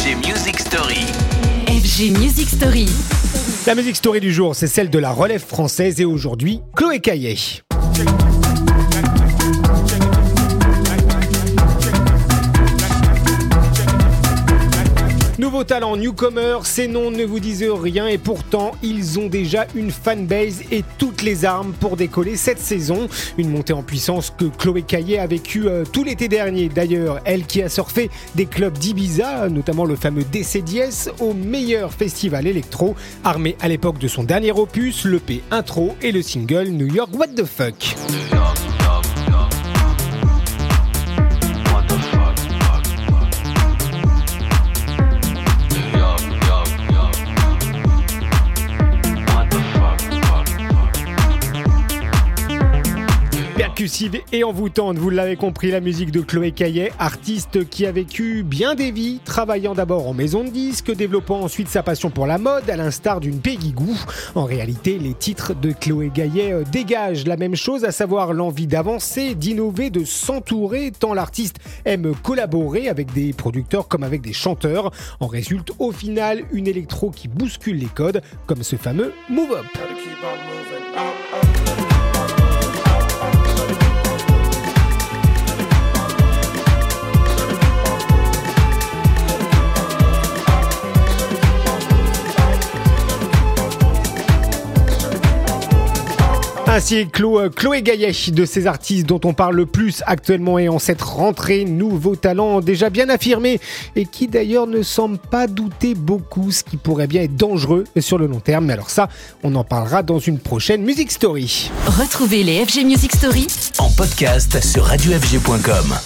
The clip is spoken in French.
FG Music Story. FG Music Story. La musique story du jour, c'est celle de la relève française et aujourd'hui, Chloé Caillet. Nouveau talent, newcomer, ces noms ne vous disent rien et pourtant ils ont déjà une fanbase et toutes les armes pour décoller cette saison. Une montée en puissance que Chloé Caillet a vécu euh, tout l'été dernier. D'ailleurs, elle qui a surfé des clubs d'Ibiza, notamment le fameux DC10, au meilleur festival électro, armé à l'époque de son dernier opus, le P intro et le single New York What the Fuck. Percussive et envoûtante, vous l'avez compris, la musique de Chloé Caillet, artiste qui a vécu bien des vies, travaillant d'abord en maison de disques, développant ensuite sa passion pour la mode, à l'instar d'une Peggy Goo. En réalité, les titres de Chloé Caillet euh, dégagent la même chose, à savoir l'envie d'avancer, d'innover, de s'entourer, tant l'artiste aime collaborer avec des producteurs comme avec des chanteurs. En résulte au final une électro qui bouscule les codes, comme ce fameux Move Up. Ainsi Chloé, Chloé Gaillet de ces artistes dont on parle le plus actuellement et en cette rentrée, nouveau talent déjà bien affirmé et qui d'ailleurs ne semble pas douter beaucoup, ce qui pourrait bien être dangereux sur le long terme. Mais alors ça, on en parlera dans une prochaine Music Story. Retrouvez les FG Music Story En podcast sur radiofg.com.